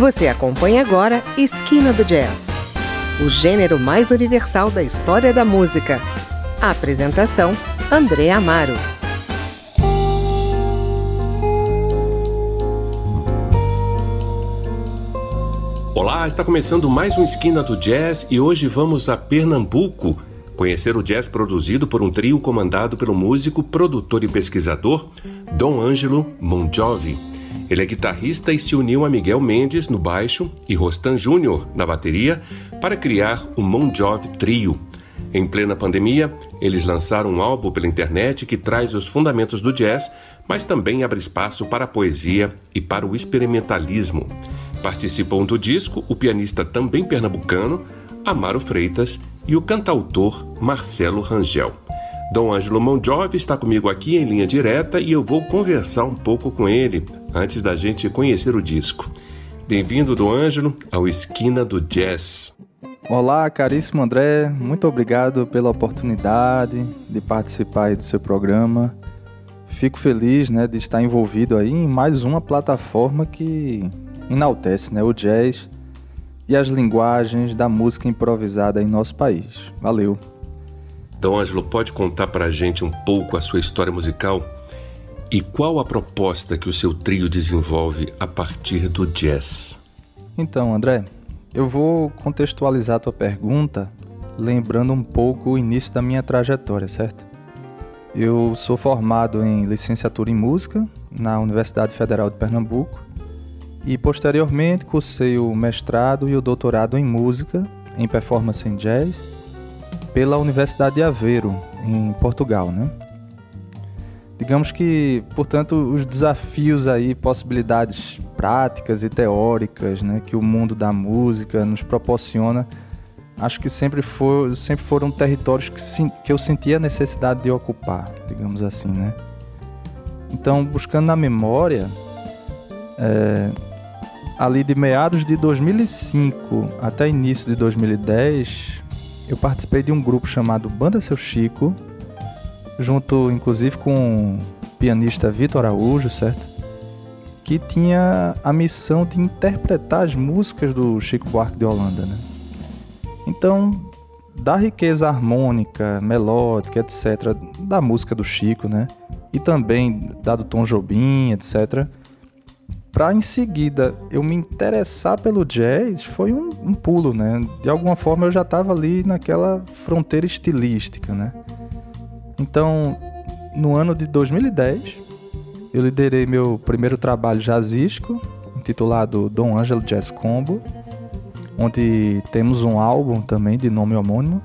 Você acompanha agora Esquina do Jazz, o gênero mais universal da história da música. A apresentação: André Amaro. Olá, está começando mais um Esquina do Jazz e hoje vamos a Pernambuco conhecer o jazz produzido por um trio comandado pelo músico, produtor e pesquisador Dom Ângelo Monjovi. Ele é guitarrista e se uniu a Miguel Mendes no baixo e Rostan Júnior na bateria para criar o Monjovi Trio. Em plena pandemia, eles lançaram um álbum pela internet que traz os fundamentos do jazz, mas também abre espaço para a poesia e para o experimentalismo. Participam do disco o pianista também pernambucano, Amaro Freitas, e o cantautor Marcelo Rangel. Dom Ângelo Monjovi está comigo aqui em linha direta e eu vou conversar um pouco com ele antes da gente conhecer o disco. Bem-vindo, Dom Ângelo, ao Esquina do Jazz. Olá, caríssimo André, muito obrigado pela oportunidade de participar do seu programa. Fico feliz né, de estar envolvido aí em mais uma plataforma que enaltece né, o jazz e as linguagens da música improvisada em nosso país. Valeu! Ângelo, pode contar para a gente um pouco a sua história musical e qual a proposta que o seu trio desenvolve a partir do jazz? Então, André, eu vou contextualizar a tua pergunta lembrando um pouco o início da minha trajetória, certo? Eu sou formado em licenciatura em música na Universidade Federal de Pernambuco e posteriormente cursei o mestrado e o doutorado em música, em performance em jazz, pela Universidade de Aveiro, em Portugal, né? Digamos que, portanto, os desafios aí, possibilidades práticas e teóricas, né, que o mundo da música nos proporciona, acho que sempre, for, sempre foram territórios que, que eu sentia a necessidade de ocupar, digamos assim, né? Então, buscando na memória, é, ali de meados de 2005 até início de 2010, eu participei de um grupo chamado Banda Seu Chico, junto inclusive com o pianista Vitor Araújo, certo? Que tinha a missão de interpretar as músicas do Chico Buarque de Holanda, né? Então, da riqueza harmônica, melódica, etc., da música do Chico, né? E também da do Tom Jobim, etc., para em seguida eu me interessar pelo jazz foi um, um pulo, né? De alguma forma eu já estava ali naquela fronteira estilística, né? Então, no ano de 2010, eu liderei meu primeiro trabalho jazzístico, intitulado Dom Angelo Jazz Combo, onde temos um álbum também de nome homônimo.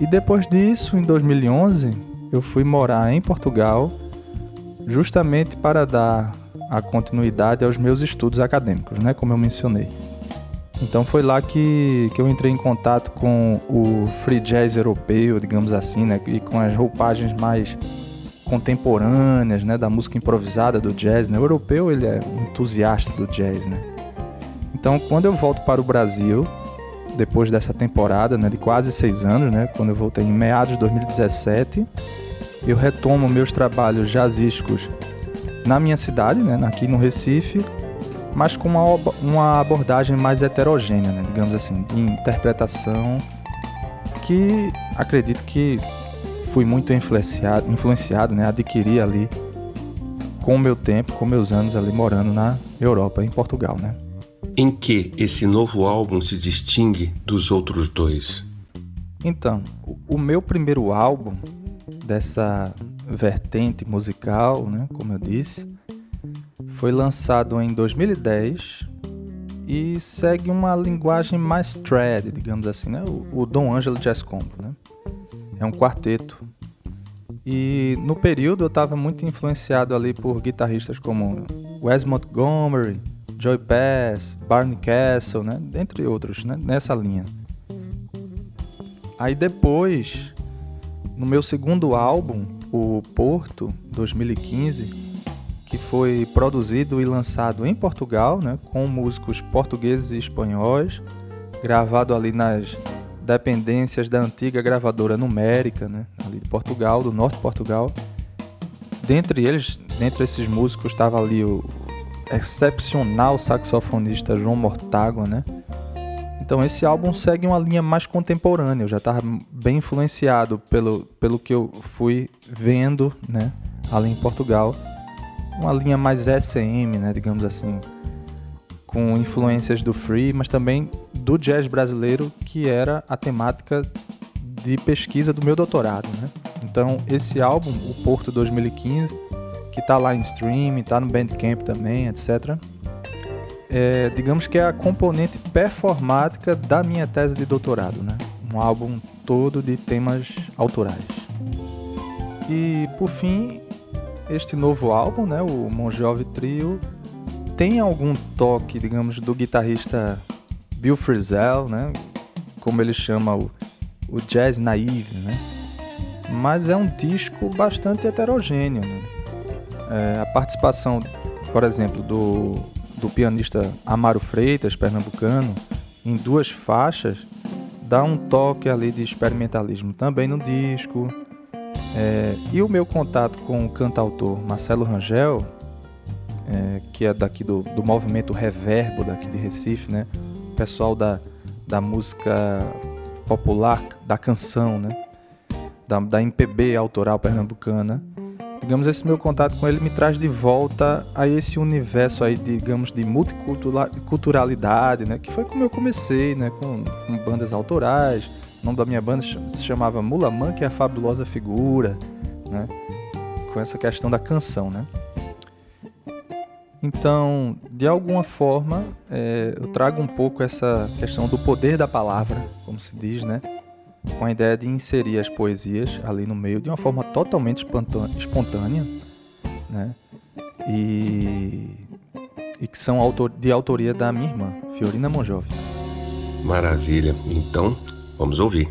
E depois disso, em 2011, eu fui morar em Portugal, justamente para dar a continuidade aos meus estudos acadêmicos, né, como eu mencionei. Então foi lá que, que eu entrei em contato com o free jazz europeu, digamos assim, né, e com as roupagens mais contemporâneas, né, da música improvisada do jazz. Né? O europeu ele é um entusiasta do jazz, né. Então quando eu volto para o Brasil, depois dessa temporada, né, de quase seis anos, né, quando eu voltei em meados de 2017, eu retomo meus trabalhos jazzísticos na minha cidade, né, aqui no Recife, mas com uma, uma abordagem mais heterogênea, né, digamos assim, de interpretação que acredito que fui muito influenciado, influenciado né, adquiri ali com o meu tempo, com meus anos ali morando na Europa, em Portugal, né. Em que esse novo álbum se distingue dos outros dois? Então, o meu primeiro álbum dessa vertente musical, né, como eu disse, foi lançado em 2010 e segue uma linguagem mais trad, digamos assim, né? O, o Dom Angelo Jazz Combo, né? É um quarteto. E no período eu estava muito influenciado ali por guitarristas como Wes Montgomery, Joy Pass, Barney Castle, né? Dentre outros, né? Nessa linha. Aí depois, no meu segundo álbum, o Porto 2015, que foi produzido e lançado em Portugal, né, com músicos portugueses e espanhóis, gravado ali nas dependências da antiga gravadora Numérica, né, ali de Portugal, do norte de Portugal. Dentre eles, dentre esses músicos estava ali o excepcional saxofonista João Mortágua, né? Então esse álbum segue uma linha mais contemporânea, eu já estava bem influenciado pelo, pelo que eu fui vendo, né, ali em Portugal. Uma linha mais SM, né, digamos assim, com influências do free, mas também do jazz brasileiro, que era a temática de pesquisa do meu doutorado, né? Então esse álbum, o Porto 2015, que está lá em streaming, está no Bandcamp também, etc é, digamos que é a componente performática da minha tese de doutorado, né? Um álbum todo de temas autorais. E por fim, este novo álbum, né, o Mon Trio, tem algum toque, digamos, do guitarrista Bill Frisell, né? Como ele chama o, o jazz naive, né? Mas é um disco bastante heterogêneo. Né? É, a participação, por exemplo, do do pianista Amaro Freitas, pernambucano, em duas faixas, dá um toque ali de experimentalismo também no disco. É, e o meu contato com o cantautor Marcelo Rangel, é, que é daqui do, do movimento Reverbo daqui de Recife, né? Pessoal da, da música popular, da canção, né? Da, da MPB autoral pernambucana digamos, esse meu contato com ele me traz de volta a esse universo aí, digamos, de multiculturalidade, né? Que foi como eu comecei, né? Com, com bandas autorais. O nome da minha banda se chamava Mulaman, que é a fabulosa figura, né? Com essa questão da canção, né? Então, de alguma forma, é, eu trago um pouco essa questão do poder da palavra, como se diz, né? Com a ideia de inserir as poesias ali no meio de uma forma totalmente espontânea, né? E, e que são de autoria da minha irmã, Fiorina Monjove. Maravilha. Então, vamos ouvir.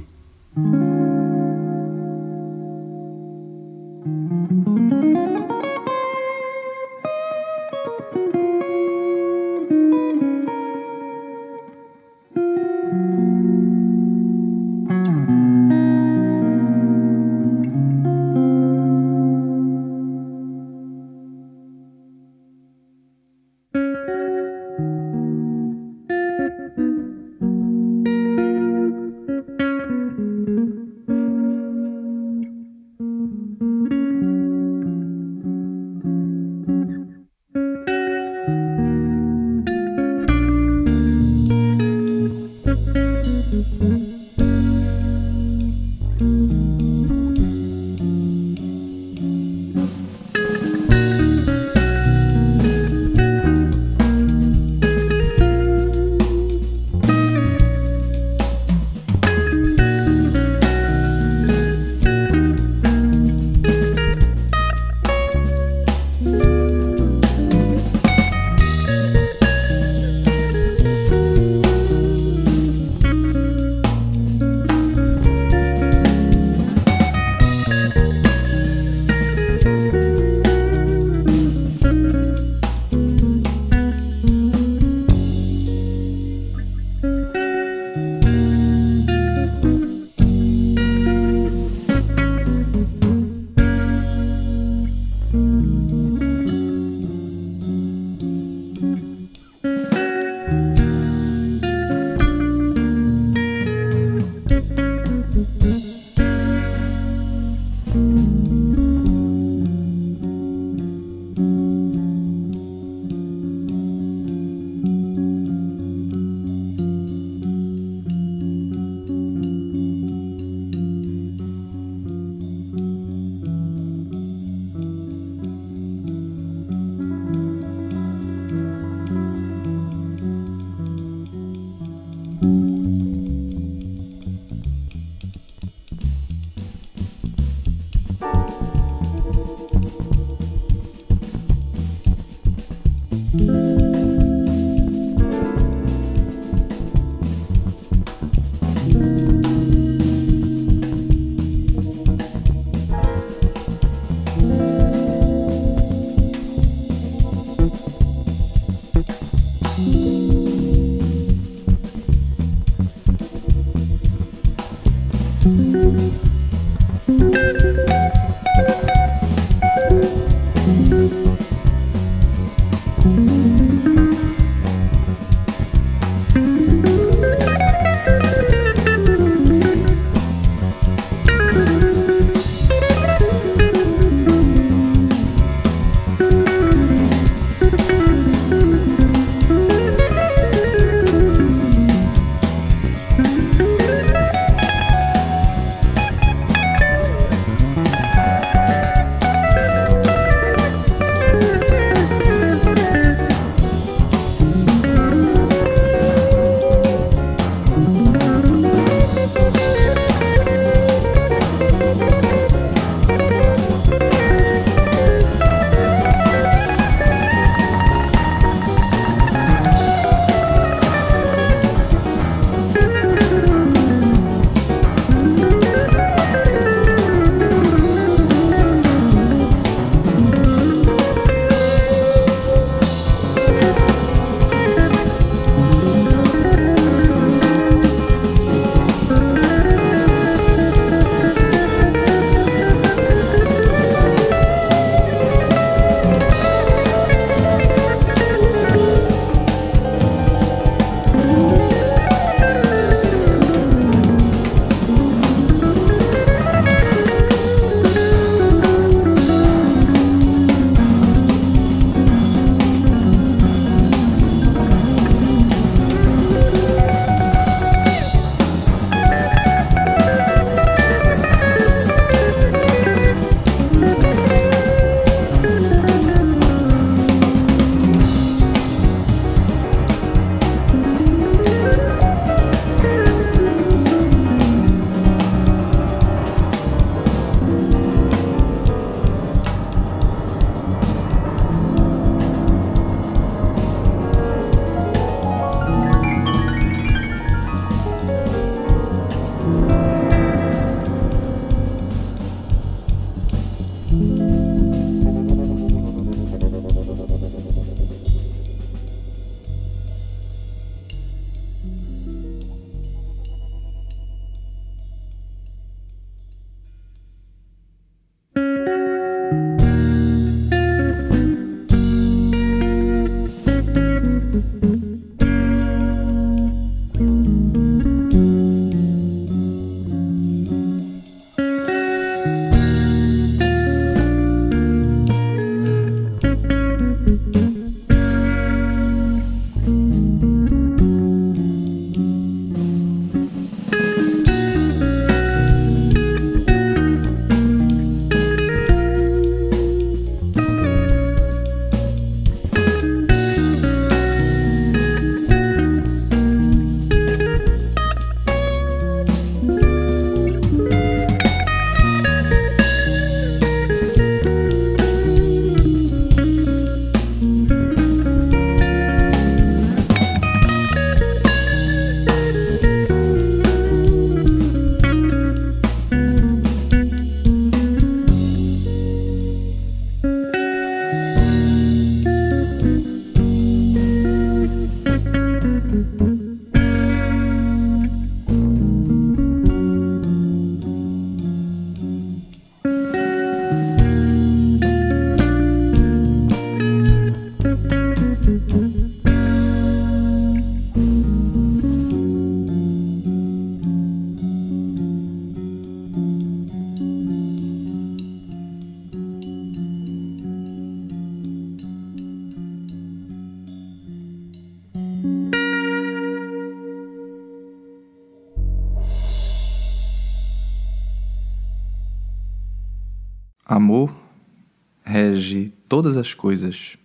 Todas as coisas,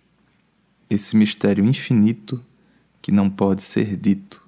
esse mistério infinito que não pode ser dito.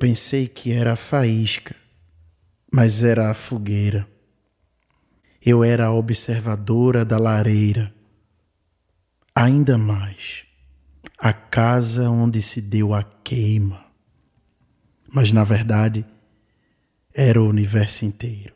Pensei que era a faísca, mas era a fogueira. Eu era a observadora da lareira. Ainda mais, a casa onde se deu a queima. Mas na verdade, era o universo inteiro.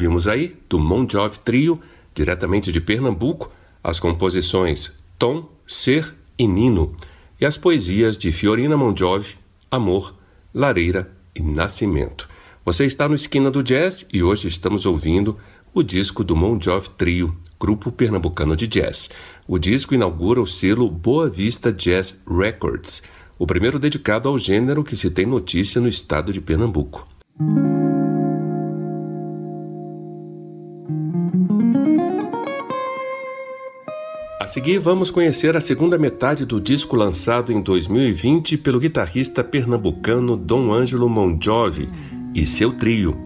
Ouvimos aí, do Mon Jovi Trio, diretamente de Pernambuco, as composições Tom, Ser e Nino, e as poesias de Fiorina Monjovi, Amor, Lareira e Nascimento. Você está no Esquina do Jazz e hoje estamos ouvindo o disco do Mon Jovi Trio, grupo pernambucano de jazz. O disco inaugura o selo Boa Vista Jazz Records, o primeiro dedicado ao gênero que se tem notícia no estado de Pernambuco. Seguir, vamos conhecer a segunda metade do disco lançado em 2020 pelo guitarrista pernambucano Dom Ângelo Monjovi e seu trio.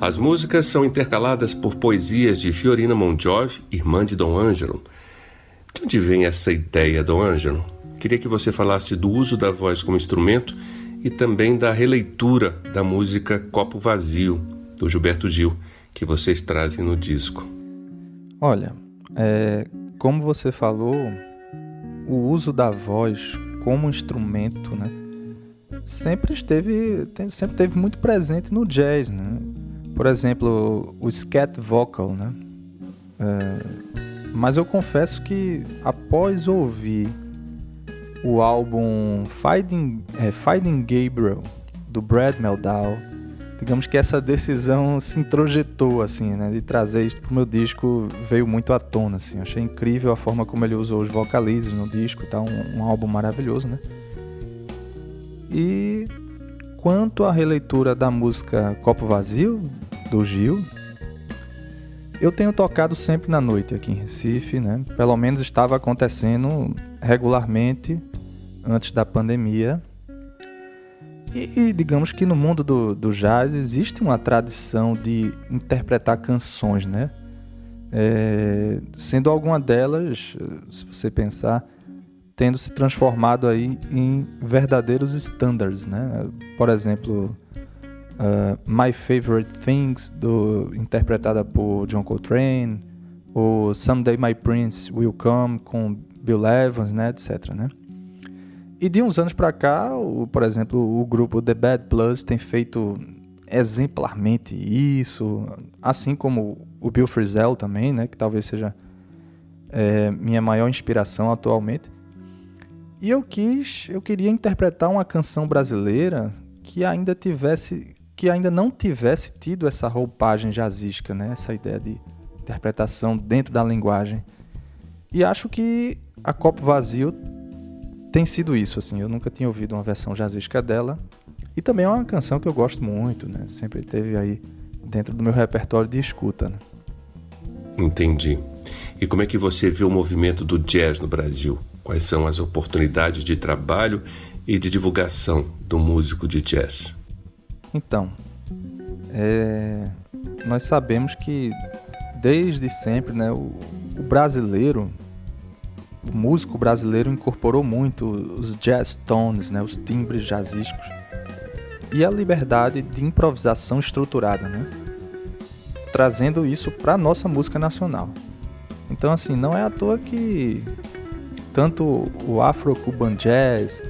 As músicas são intercaladas por poesias de Fiorina Monjovi, irmã de Dom Ângelo. De onde vem essa ideia, Dom Ângelo? Queria que você falasse do uso da voz como instrumento e também da releitura da música Copo Vazio, do Gilberto Gil, que vocês trazem no disco. Olha, é, como você falou, o uso da voz como instrumento, né, sempre esteve, sempre teve muito presente no jazz, né? Por exemplo, o scat vocal, né? É, mas eu confesso que após ouvir o álbum Finding, é, Finding Gabriel do Brad Meldau digamos que essa decisão se introjetou, assim, né, de trazer isso pro meu disco veio muito à tona, assim. Achei incrível a forma como ele usou os vocalizes no disco, tá? Um, um álbum maravilhoso, né? E quanto à releitura da música Copo Vazio, do Gil, eu tenho tocado sempre na noite aqui em Recife, né? Pelo menos estava acontecendo regularmente antes da pandemia. E, e, digamos que no mundo do, do jazz existe uma tradição de interpretar canções, né? É, sendo alguma delas, se você pensar, tendo se transformado aí em verdadeiros standards, né? Por exemplo, uh, My Favorite Things, do, interpretada por John Coltrane, ou Someday My Prince Will Come, com Bill Evans, né? Etc, né? E de uns anos para cá, o, por exemplo, o grupo The Bad Bloods tem feito exemplarmente isso, assim como o Bill Frisell também, né, que talvez seja é, minha maior inspiração atualmente. E eu quis, eu queria interpretar uma canção brasileira que ainda tivesse, que ainda não tivesse tido essa roupagem jazzística, né, essa ideia de interpretação dentro da linguagem. E acho que a Copo Vazio tem sido isso, assim. Eu nunca tinha ouvido uma versão jazzística dela. E também é uma canção que eu gosto muito, né? Sempre teve aí dentro do meu repertório de escuta, né? Entendi. E como é que você vê o movimento do jazz no Brasil? Quais são as oportunidades de trabalho e de divulgação do músico de jazz? Então, é... nós sabemos que desde sempre, né, o, o brasileiro o músico brasileiro incorporou muito os jazz tones, né, os timbres jazzísticos, e a liberdade de improvisação estruturada, né, trazendo isso para nossa música nacional. Então, assim, não é à toa que tanto o Afro-Cuban Jazz,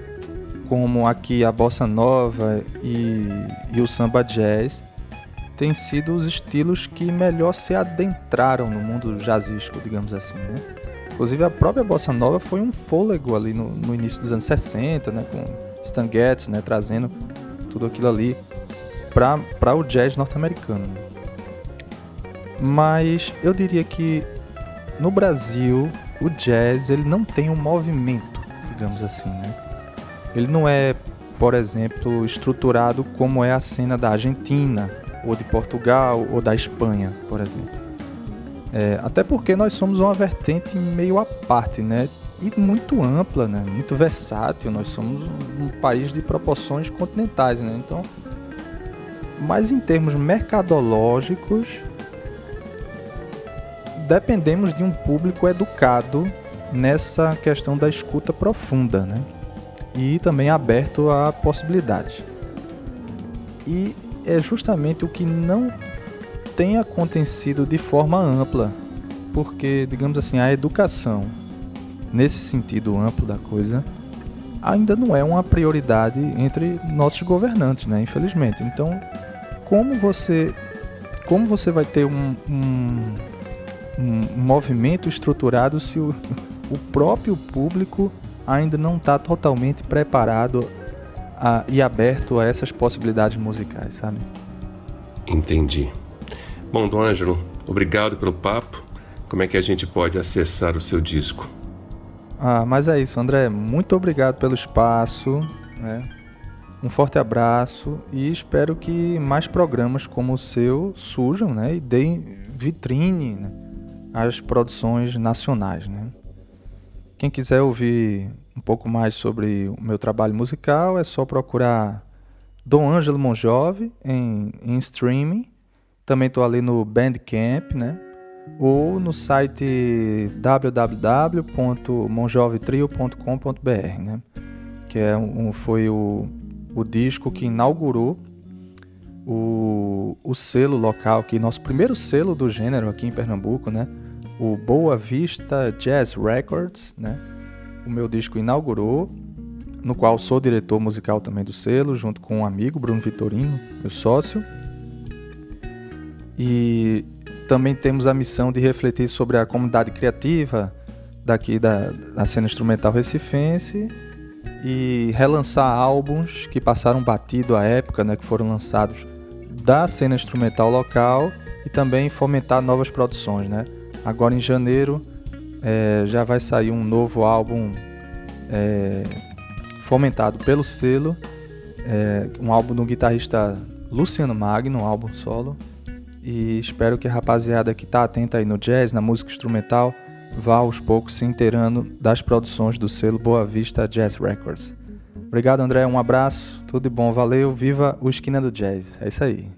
como aqui a Bossa Nova e, e o Samba Jazz, têm sido os estilos que melhor se adentraram no mundo jazzístico, digamos assim, né? Inclusive a própria bossa nova foi um fôlego ali no, no início dos anos 60, né, com Stan Getz, né, trazendo tudo aquilo ali para o jazz norte-americano. Mas eu diria que no Brasil o jazz ele não tem um movimento, digamos assim, né? Ele não é, por exemplo, estruturado como é a cena da Argentina, ou de Portugal, ou da Espanha, por exemplo. É, até porque nós somos uma vertente meio à parte, né? E muito ampla, né? Muito versátil. Nós somos um país de proporções continentais, né? Então, mas em termos mercadológicos, dependemos de um público educado nessa questão da escuta profunda, né? E também aberto a possibilidades. E é justamente o que não tem acontecido de forma ampla, porque, digamos assim, a educação, nesse sentido amplo da coisa, ainda não é uma prioridade entre nossos governantes, né? Infelizmente. Então, como você como você vai ter um, um, um movimento estruturado se o, o próprio público ainda não está totalmente preparado a, e aberto a essas possibilidades musicais, sabe? Entendi. Bom, Dom Ângelo, obrigado pelo papo. Como é que a gente pode acessar o seu disco? Ah, mas é isso, André. Muito obrigado pelo espaço. Né? Um forte abraço e espero que mais programas como o seu surjam né? e deem vitrine né? às produções nacionais. Né? Quem quiser ouvir um pouco mais sobre o meu trabalho musical é só procurar Dom Ângelo Monjove em, em streaming. Também estou ali no Bandcamp, né? Ou no site www.monjovetrio.com.br, né? Que é um, foi o, o disco que inaugurou o, o selo local, aqui, nosso primeiro selo do gênero aqui em Pernambuco, né? O Boa Vista Jazz Records, né? O meu disco inaugurou, no qual sou diretor musical também do selo, junto com um amigo, Bruno Vitorino, meu sócio. E também temos a missão de refletir sobre a comunidade criativa daqui da, da cena instrumental recifense e relançar álbuns que passaram batido à época, né, que foram lançados da cena instrumental local e também fomentar novas produções, né? Agora em janeiro é, já vai sair um novo álbum é, fomentado pelo selo, é, um álbum do guitarrista Luciano Magno, um álbum solo. E espero que a rapaziada que está atenta aí no jazz, na música instrumental, vá aos poucos se inteirando das produções do selo Boa Vista Jazz Records. Obrigado, André. Um abraço, tudo de bom, valeu. Viva o Esquina do Jazz. É isso aí.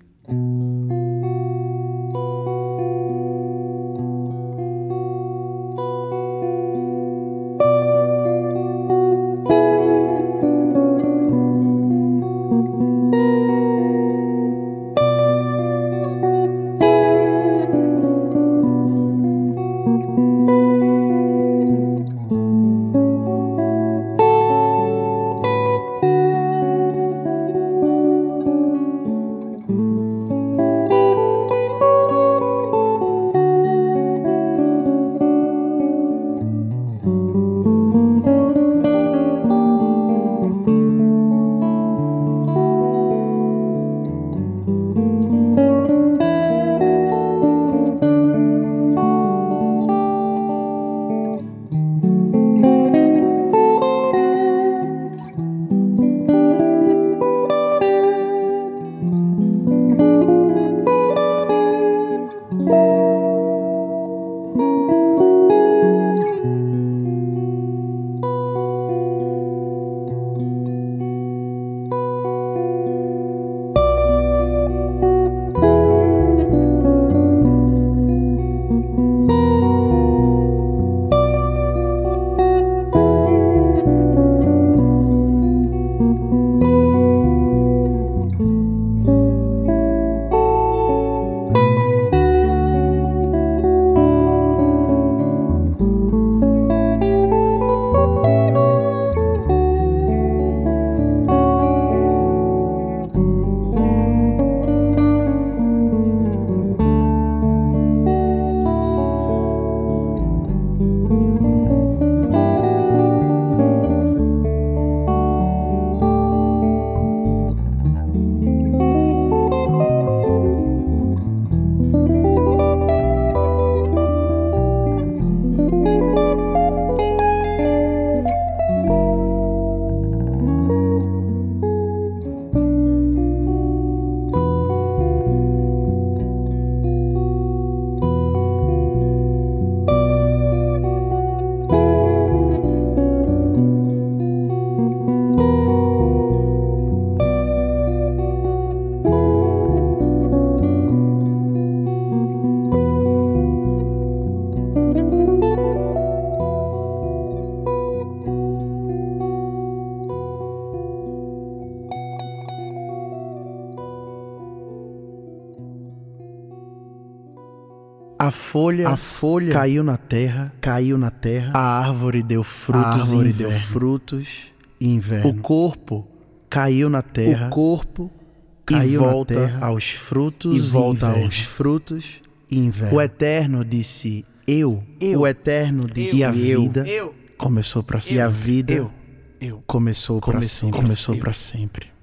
Folha, a folha caiu na terra, caiu na terra. A árvore deu frutos, a árvore deu frutos. Inverno. O corpo caiu na terra. O corpo caiu e volta na terra aos frutos e volta inverno. aos frutos e inverno. O Eterno disse eu, Eu. o Eterno disse e a eu. vida começou para sempre. e a vida eu, eu. começou para sempre. Começou para sempre.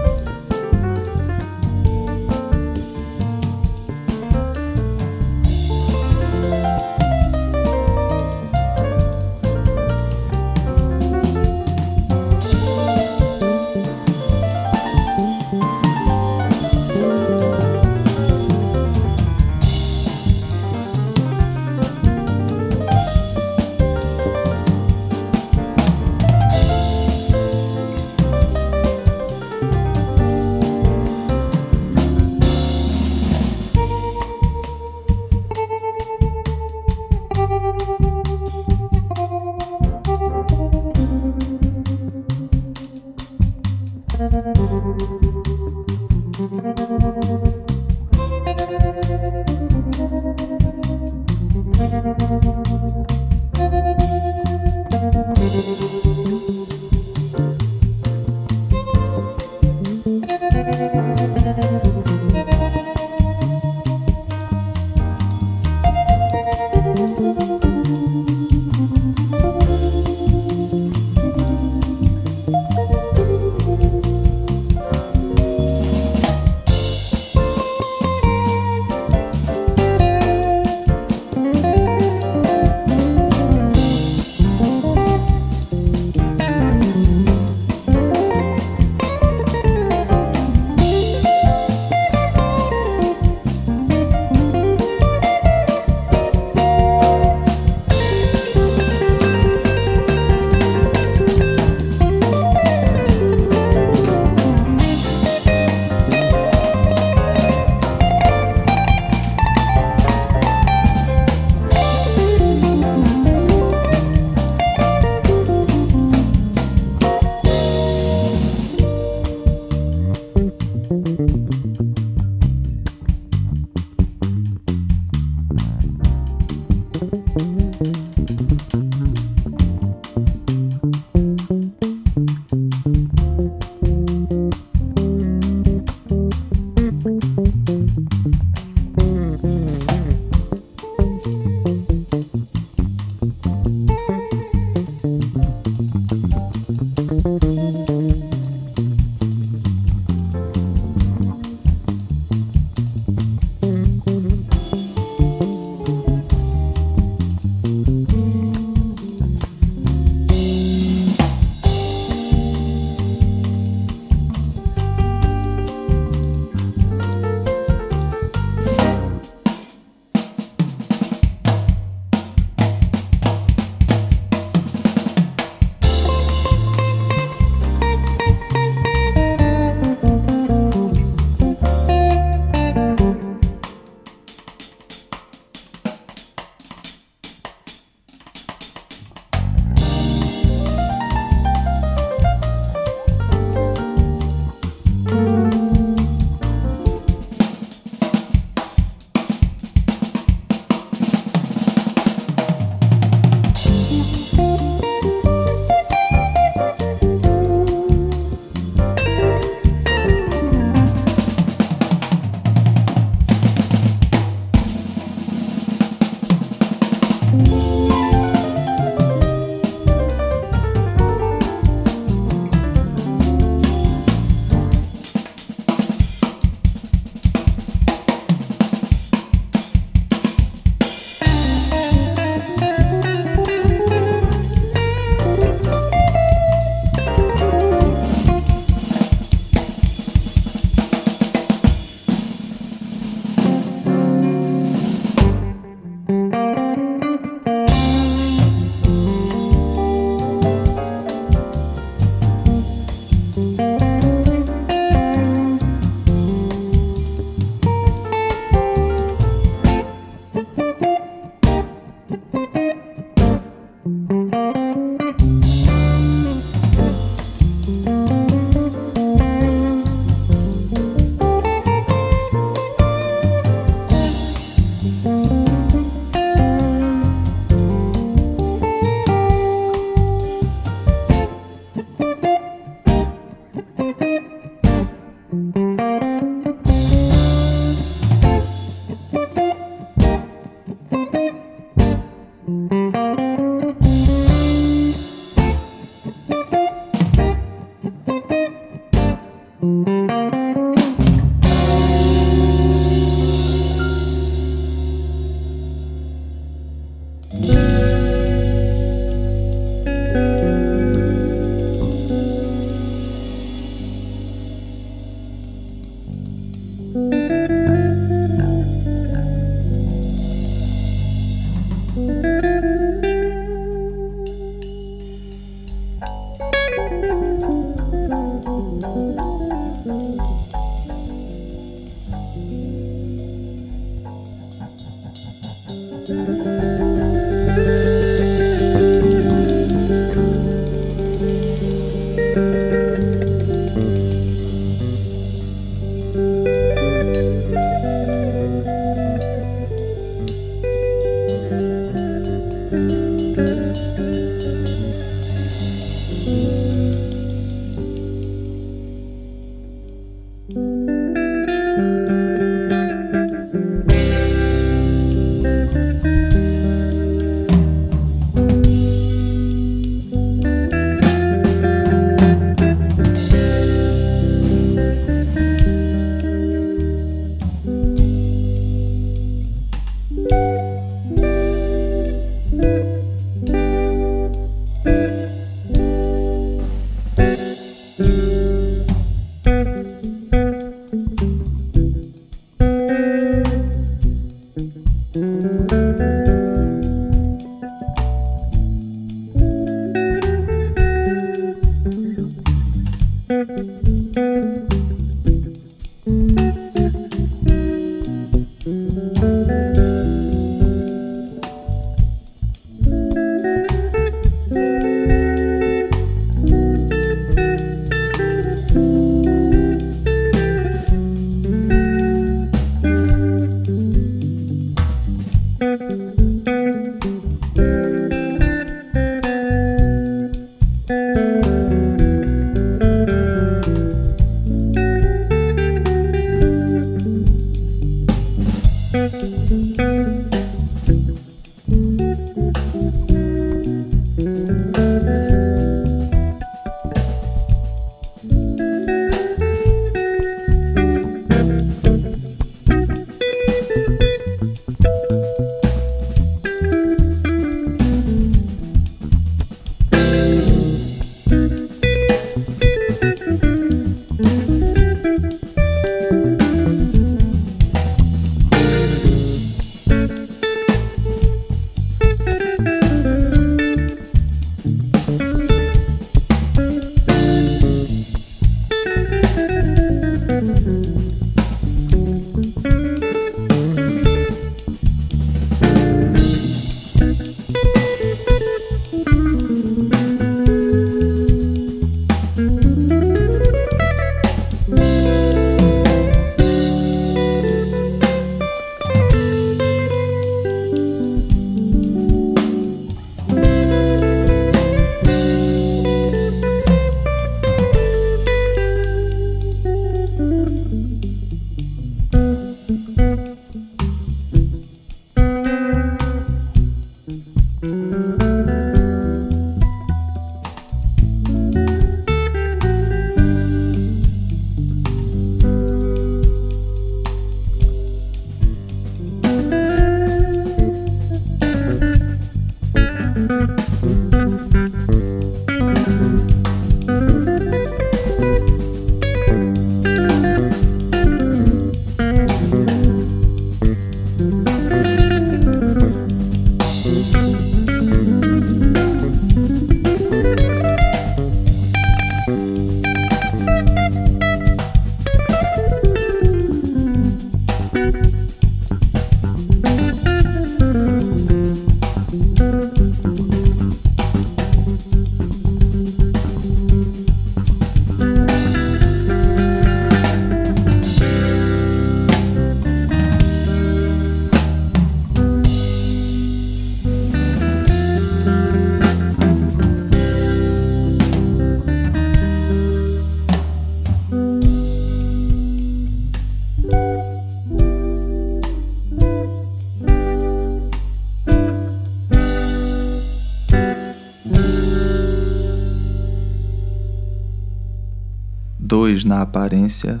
Dois na aparência,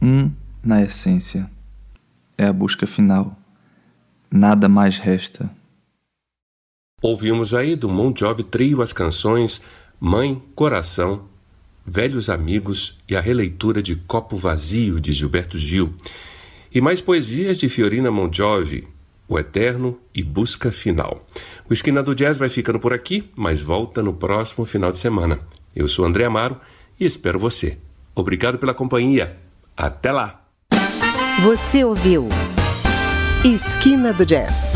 um na essência. É a busca final. Nada mais resta. Ouvimos aí do Mon Jovi Trio as canções Mãe, Coração, Velhos Amigos e a releitura de Copo Vazio de Gilberto Gil. E mais poesias de Fiorina Mon Jovi, O Eterno e Busca Final. O Esquina do Jazz vai ficando por aqui, mas volta no próximo final de semana. Eu sou André Amaro e espero você. Obrigado pela companhia. Até lá! Você ouviu Esquina do Jazz